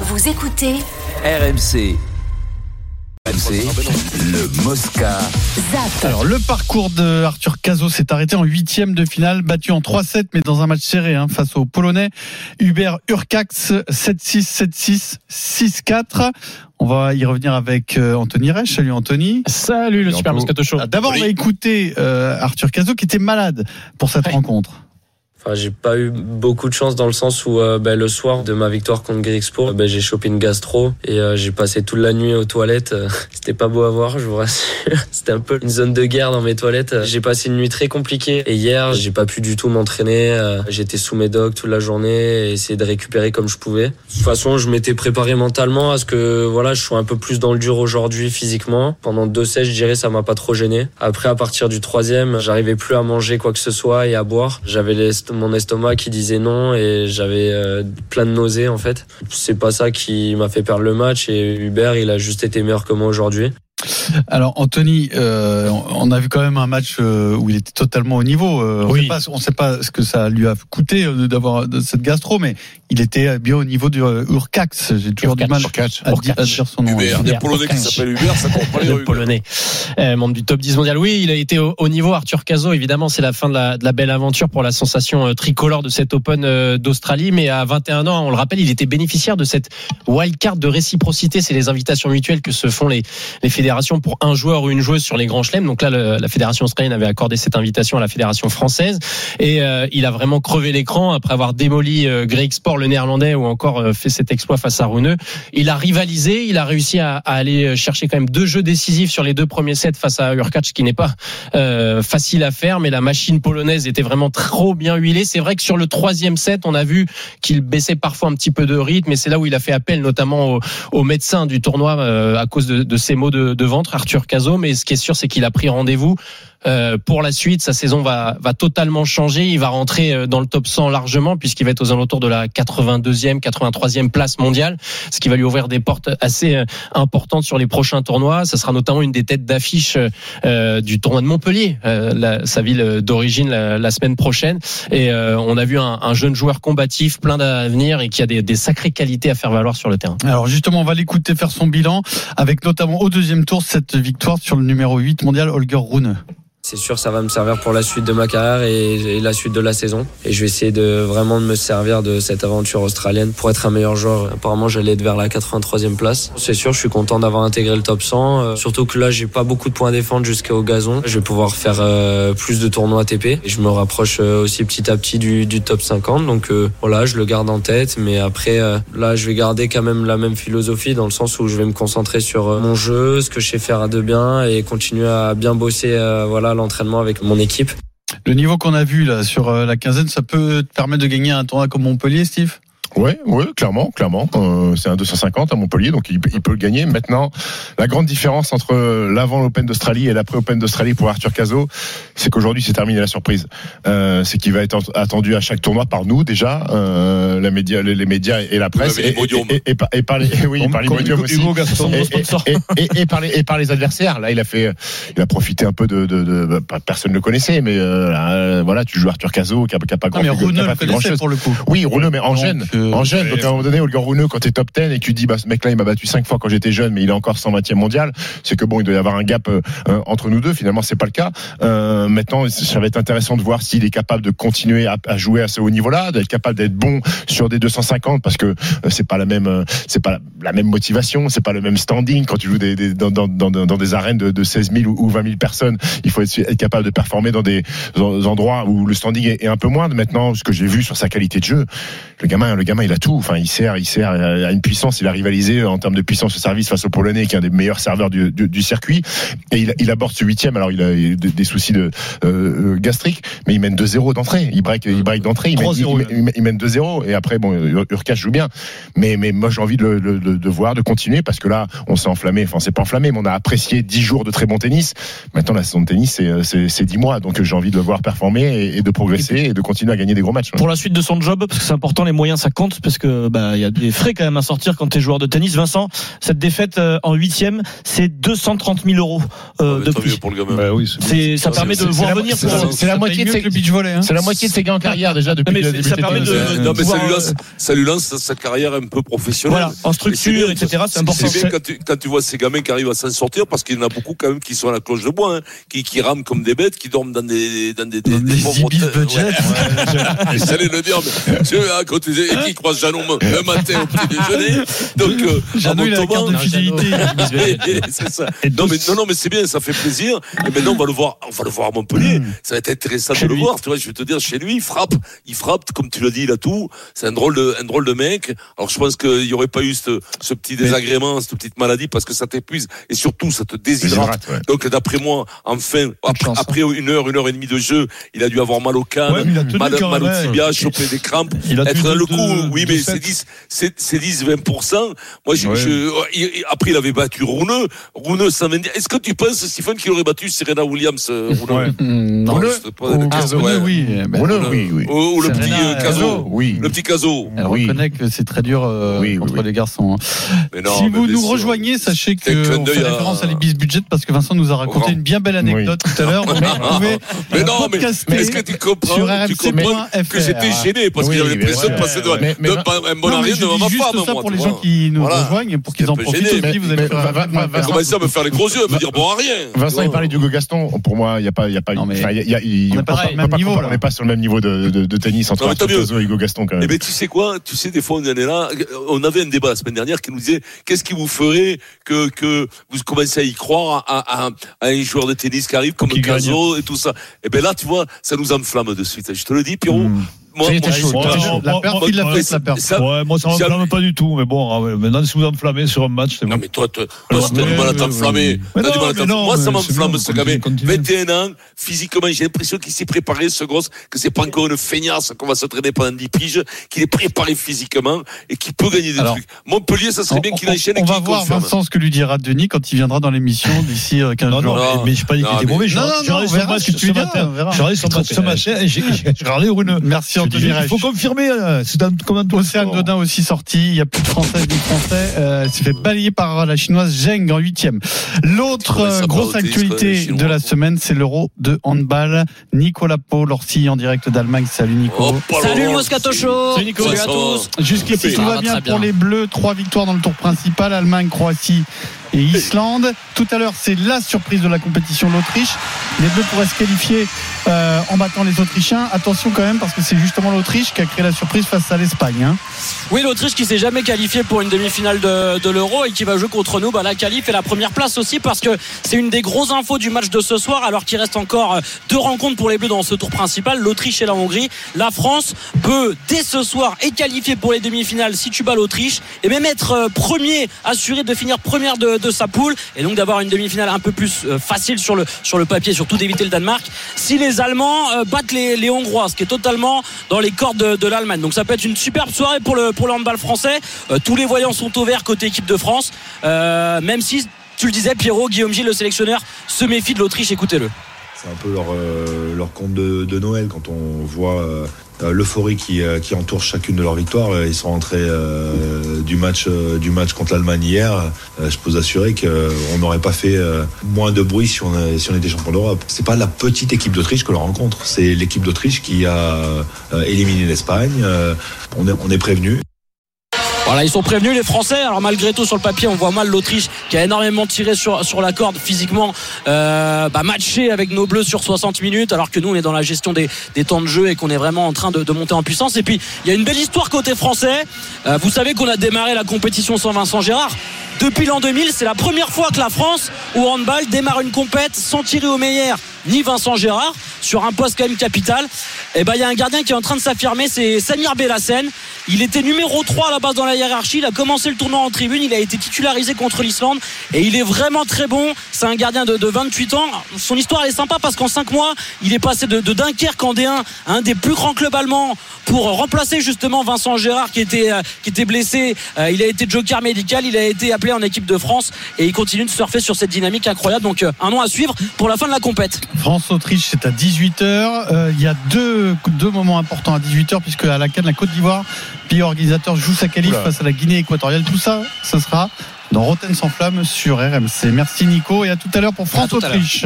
Vous écoutez RMC. RMC, le Mosca. ZAP. Alors le parcours de Arthur Cazot s'est arrêté en huitième de finale, battu en 3-7, mais dans un match serré hein, face aux Polonais. Hubert Urcax 7-6, 7-6, 6-4. On va y revenir avec euh, Anthony Reich. Salut Anthony. Salut le Super Moscato Show. Ah, D'abord, on va écouter euh, Arthur Cazot qui était malade pour cette Ouais. rencontre. Enfin, j'ai pas eu beaucoup de chance dans le sens où euh, ben, le soir de ma victoire contre Grexpo, ben, j'ai chopé une gastro et euh, j'ai passé toute la nuit aux toilettes. Euh, C'était pas beau à voir, je vous rassure. C'était un peu une zone de guerre dans mes toilettes. J'ai passé une nuit très compliquée et hier, j'ai pas pu du tout m'entraîner. J'étais sous mes docs toute la journée et essayer de récupérer comme je pouvais. De toute façon, je m'étais préparé mentalement à ce que voilà, je sois un peu plus dans le dur aujourd'hui physiquement. Pendant deux sets, je dirais, ça m'a pas trop gêné. Après, à partir du troisième, j'arrivais plus à manger quoi que ce soit et à boire. J'avais l'est- mon estomac qui disait non et j'avais euh, plein de nausées en fait. C'est pas ça qui m'a fait perdre le match et Hubert, il a juste été meilleur que moi aujourd'hui. Alors Anthony, euh, on a vu quand même un match euh, où il était totalement au niveau. Euh, on Oui. sait pas, on sait pas ce que ça lui a coûté euh, d'avoir cette gastro, mais il était bien au niveau du euh, Urcax. J'ai toujours du mal Urcax. à, di- à dire son nom. Hubert, des Polonais qui s'appellent Hubert, ça comprend les rues. polonais, euh, membre du top 10 mondial. Oui, il a été au, au niveau. Arthur Cazot, évidemment, c'est la fin de la, de la belle aventure pour la sensation euh, tricolore de cet Open euh, d'Australie. Mais à 21 ans, on le rappelle, il était bénéficiaire de cette wildcard de réciprocité. C'est les invitations mutuelles que se font les, les fédérations pour un joueur ou une joueuse sur les grands chelems. Donc là, la fédération australienne avait accordé cette invitation à la fédération française. Et euh, il a vraiment crevé l'écran après avoir démoli euh, Greg Sport, le néerlandais, ou encore euh, fait cet exploit face à Runeux. Il a rivalisé, il a réussi à, aller chercher quand même deux jeux décisifs sur les deux premiers sets face à Urkac, ce qui n'est pas euh, facile à faire, mais la machine polonaise était vraiment trop bien huilée. C'est vrai que sur le troisième set, on a vu qu'il baissait parfois un petit peu de rythme, et c'est là où il a fait appel notamment au, au médecin du tournoi euh, à cause de, ses maux de ventre, Arthur Cazot. Mais ce qui est sûr, c'est qu'il a pris rendez-vous. Euh, pour la suite, sa saison va, va totalement changer. Il va rentrer euh, dans le top 100 largement puisqu'il va être aux alentours de la 82e, 83e place mondiale, ce qui va lui ouvrir des portes assez euh, importantes sur les prochains tournois. Ça sera notamment une des têtes d'affiche euh, du tournoi de Montpellier, euh, la- sa ville d'origine la, la semaine prochaine. Et on a vu un, un jeune joueur combatif, plein d'avenir et qui a des, des sacrées qualités à faire valoir sur le terrain. Alors justement, on va l'écouter faire son bilan avec notamment au deuxième tour cette victoire sur le numéro 8 mondial Holger Rune. C'est sûr, ça va me servir pour la suite de ma carrière et, la suite de la saison. Et je vais essayer de vraiment de me servir de cette aventure australienne pour être un meilleur joueur. Apparemment, j'allais être vers la 83e place. C'est sûr, je suis content d'avoir intégré le top 100. euh, surtout que là, j'ai pas beaucoup de points à défendre jusqu'au gazon. Je vais pouvoir faire euh, plus de tournois ATP. Je me rapproche euh, aussi petit à petit du, du top 50. Donc voilà, je le garde en tête. Mais après, là, je vais garder quand même la même philosophie dans le sens où je vais me concentrer sur mon jeu, ce que je sais faire de bien et continuer à bien bosser voilà l'entraînement avec mon équipe. Le niveau qu'on a vu là sur euh, la quinzaine, ça peut te permettre de gagner un tournoi comme Montpellier, Steve? Ouais, ouais, clairement, clairement. Euh, c'est un 250 à Montpellier, donc il, peut- il peut le gagner. Maintenant, la grande différence entre l'avant Open d'Australie et l'après Open d'Australie pour Arthur Cazot, c'est qu'aujourd'hui c'est terminé la surprise. Euh, c'est qu'il va être attendu à chaque tournoi par nous déjà, euh, la média, les, les médias et la presse, et, les podiums. et, et, et par, et par les, oui, par les podiums aussi. Et, et- et- et par les, et par les adversaires. Là, il a fait, il a profité un peu de, de, de- bah, personne ne le connaissait, mais là, voilà, tu joues Arthur Cazot, qui a, qui a pas grand, Non, mais qui a pas le fait grand connaissait chose. pour le coup. Oui, Rouneux, mais en gêne. En gêne, donc à un moment donné, Holger Rouneux, quand tu es top 10 et que tu dis, bah, ce mec-là, il m'a battu 5 fois quand j'étais jeune, mais il est encore 120e mondial, c'est que bon, il doit y avoir un gap euh, euh, entre nous deux. Finalement, c'est pas le cas. Euh, maintenant, ça va être intéressant de voir s'il est capable de continuer à, à jouer à ce haut niveau-là, d'être capable d'être bon sur des 250, parce que euh, c'est pas la même, euh, c'est pas la, même motivation, c'est pas le même standing quand tu joues des, des- dans, dans, dans, des arènes de, de 16 000 ou, ou 20 000 personnes. Il faut être, capable de performer dans des endroits où le standing est un peu moindre. Maintenant, ce que j'ai vu sur sa qualité de jeu, le gamin, le gamin, il a tout. Enfin, il sert, il sert à une puissance. Il a rivalisé en termes de puissance au service face au Polonais, qui est un des meilleurs serveurs du, du, du circuit. Et il, il aborde ce huitième. Alors, il a des, soucis de euh, gastriques, mais il mène 2-0 d'entrée. Il break, il break d'entrée. Il, mène- 3-0, il, il, mène 2-0. Et après, bon, Urkash joue bien. Mais, mais moi, j'ai envie de, le- de, de, de voir, de continuer, parce que là, on s'est enflammé. Enfin, c'est pas enflammé, mais on a apprécié 10 jours de très bon tennis. Maintenant, la saison de tennis, c'est- c'est c'est 10 mois. Donc, j'ai envie de le voir performer et, et de progresser et de continuer à gagner des gros matchs. pour la suite de son job, parce que c'est important, les moyens, ça compte parce que bah il y a des frais quand même à sortir quand tu es joueur de tennis. Vincent, cette défaite euh, en huitième, c'est 230 000 euros euh, Ouais, de prix. pour le gamin. Bah oui, C'est ça permet de voir la- venir c'est pour. la- c'est la Ça moitié de ses- beach volley. Hein. c'est la moitié de ses gains en carrière déjà depuis mais le ça permet de- non, mais ça lui, lance, ça lui lance sa carrière un peu professionnelle. Voilà, en structure, etc. C'est important. C'est bien quand tu, quand tu vois ces gamins qui arrivent à s'en sortir parce qu'il y en a beaucoup quand même qui sont à la cloche de bois, hein, qui, qui rament comme des bêtes, qui dorment dans des, dans des, Dans des budget. Ouais. J'allais le dire, mais tu vois, qui croise Jeannot le matin au petit déjeuner. Donc, euh, Jeannot, à il a la carte de fidélité. c'est ça. Non mais, non, non, mais c'est bien, ça fait plaisir. Et maintenant, on va le voir, on va le voir à Montpellier. Ça va être intéressant Chez de le voir. Tu vois, je vais te dire, chez lui, il frappe, il frappe, comme tu l'as dit, il a tout. C'est un drôle de, un drôle de mec. Alors, je pense qu'il y aurait pas eu ce, ce petit désagrément, cette petite maladie, parce que ça t'épuise et surtout, ça te déshydrate. Ouais. Donc, d'après moi, enfin, après, hein. après une heure, une heure et demie de jeu, il a dû avoir mal au canne, Ouais, mal, mal au tibia, choper des crampes. Être dans le coup, de- oui, de mais c'est 10, c'est, c'est 10, 20%. Moi, je, Ouais. je- il- après, il avait battu Rouneux. Rouneux, ça veut dire, est-ce que tu penses, Stephen, qu'il aurait battu Serena Williams, euh, Rouneux? Ouais. Non. Rouneux, pas- Ah, ouais. oui. Ben, Rouneux, oui, oui. Ou, ou le petit euh, euh, Caso. Oui. Le petit Caso. Elle Oui. reconnaît que c'est très dur euh, Oui, oui, contre oui. les garçons. Mais non, si mais vous nous sûr. rejoignez, sachez clin qu'on fait référence à l'Ibis Budget parce que Vincent nous a raconté une bien belle anecdote tout à l'heure. Mais euh, non, mais, est-ce que tu comprends, tu comprends que j'étais gêné parce que Oui, j'avais mais l'impression de ouais, passer de, ouais. Mais- mais- de pas un bon Non, mais arrière je dis ma juste femme, ça moi, pour les vois. gens qui nous Voilà. rejoignent pour qu'ils en profitent gêné, aussi. Vous mais- allez mais faire va- va- va- Il commençait à me faire les gros yeux, à me dire bon à rien. Vincent, il parlait du Hugo Gaston. Pour moi, il n'y a pas, il y a pas, Non, mais enfin, il y a- il y a- il- on n'est pas sur le même niveau, comparer, là. On n'est pas sur le même niveau de, de, de tennis entre mais Arthur et Hugo Gaston quand Eh même. ben, tu sais quoi Tu sais, des fois, on en est là. On avait un débat la semaine dernière qui nous disait qu'est-ce qui vous ferait que, que vous commencez à y croire à, un joueur de tennis qui arrive comme. Caso et tout ça? Et ben là, tu vois, ça nous enflamme de suite. Je te le dis, Pierrot. Moi, Ça moi, chaud. moi, je- La perte, moi- il l'a ouais, fait, la perte. ça- Ouais, moi ça m'enflamme pas du tout, mais bon, ah ouais, maintenant si vous enflammez sur un match, c'est Non mais toi, toi, Alors, toi, t'as du mal à t'enflammer. Moi, ça m'enflamme ce gamin. continue. 21 ans, physiquement, j'ai l'impression qu'il s'est préparé ce gosse, que c'est pas encore une feignasse qu'on va se traîner pendant 10 piges, qu'il est préparé physiquement et qu'il peut gagner des Alors, trucs. Montpellier, ça serait bien qu'il enchaîne et on va qu'il voir. Vincent ce que lui dira Denis quand il viendra dans l'émission d'ici euh, 15 Non, jours. non, Non, mais j'ai pas dit qu'il non, était mauvais. J'ai Non, non, j'ai non, regardé on son match ce matin. Merci Je dis, Anthony Il faut confirmer. euh, C'est un comment Océane Dodin aussi sorti. Il y a plus de Françaises ni de Français. Euh, elle s'est fait balayer par la chinoise Zheng en huitième. L'autre euh, grosse actualité de la semaine, c'est l'Euro de handball. Nicolas Paul, Orsi en direct d'Allemagne. Salut Nico. Oh, Salut Moscato Show Salut, Nico. Salut à tous Jusqu'ici, tout va bien. pour les Bleus. Trois victoires dans le tour principal. Allemagne, Croatie et Islande. Tout à l'heure, c'est la surprise de la compétition, l'Autriche. Les Bleus pourraient se qualifier euh, en battant les Autrichiens. Attention quand même, parce que c'est justement l'Autriche qui a créé la surprise face à l'Espagne. hein. Oui, l'Autriche qui s'est jamais qualifiée pour une demi-finale de, de l'Euro et qui va jouer contre nous, bah, la qualif et la première place aussi parce que c'est une des grosses infos du match de ce soir alors qu'il reste encore euh, deux rencontres pour les Bleus dans ce tour principal, l'Autriche et la Hongrie. La France peut dès ce soir être qualifiée pour les demi-finales si tu bats l'Autriche et même être euh, premier, assuré de finir première de, de sa poule et donc d'avoir une demi-finale un peu plus euh, facile sur le, sur le papier, surtout d'éviter le Danemark. Si les Allemands euh, battent les, Hongrois, ce qui est totalement dans les cordes de, l'Allemagne. Donc ça peut être une superbe soirée pour le, pour le handball français. Euh, tous les voyants sont au vert côté équipe de France, même si tu le disais, Pierrot, Guillaume Gilles, le sélectionneur, se méfie de l'Autriche. Écoutez-le. C'est un peu leur, euh, leur conte de, Noël quand on voit euh, l'euphorie qui, euh, qui entoure chacune de leurs victoires. Ils sont rentrés du, match, du match contre l'Allemagne hier. Je peux vous assurer qu'on n'aurait pas fait moins de bruit si on, a- si on était champion d'Europe. C'est pas la petite équipe d'Autriche que l'on rencontre, c'est l'équipe d'Autriche qui a éliminé l'Espagne. On est, on est prévenu. Voilà, ils sont prévenus les Français. Alors malgré tout sur le papier, on voit mal l'Autriche qui a énormément tiré sur, sur la corde physiquement, euh, bah, matché avec nos Bleus sur 60 minutes, alors que nous on est dans la gestion des, des temps de jeu et qu'on est vraiment en train de, de monter en puissance. Et puis il y a une belle histoire côté français. Euh, vous savez qu'on a démarré la compétition sans Vincent Gérard. Depuis l'an 2000, c'est la première fois que la France au handball démarre une compète sans tirer au meilleur ni Vincent Gérard sur un poste quand même capital. Et ben il y a un gardien qui est en train de s'affirmer, c'est Samir Bellassen. Il était numéro 3 à la base dans la hiérarchie. Il a commencé le tournoi en tribune. Il a été titularisé contre l'Islande. Et il est vraiment très bon. C'est un gardien de, de 28 ans. Son histoire est sympa parce qu'en 5 mois, il est passé de, Dunkerque en D1 à un des plus grands clubs allemands pour remplacer justement Vincent Gérard qui était, euh, blessé. Euh, il a été joker médical. Il a été appelé en équipe de France. Et il continue de surfer sur cette dynamique incroyable. Donc euh, un nom à suivre pour la fin de la compète. France-Autriche, c'est à 18h. il y a deux, deux moments importants à 18h, puisque à la Cannes, la Côte d'Ivoire pays organisateur joue sa qualif Oula. face à la Guinée équatoriale. Tout ça, ce sera dans Rotten sans flamme sur RMC. Merci Nico et à tout à l'heure pour. France-Autriche.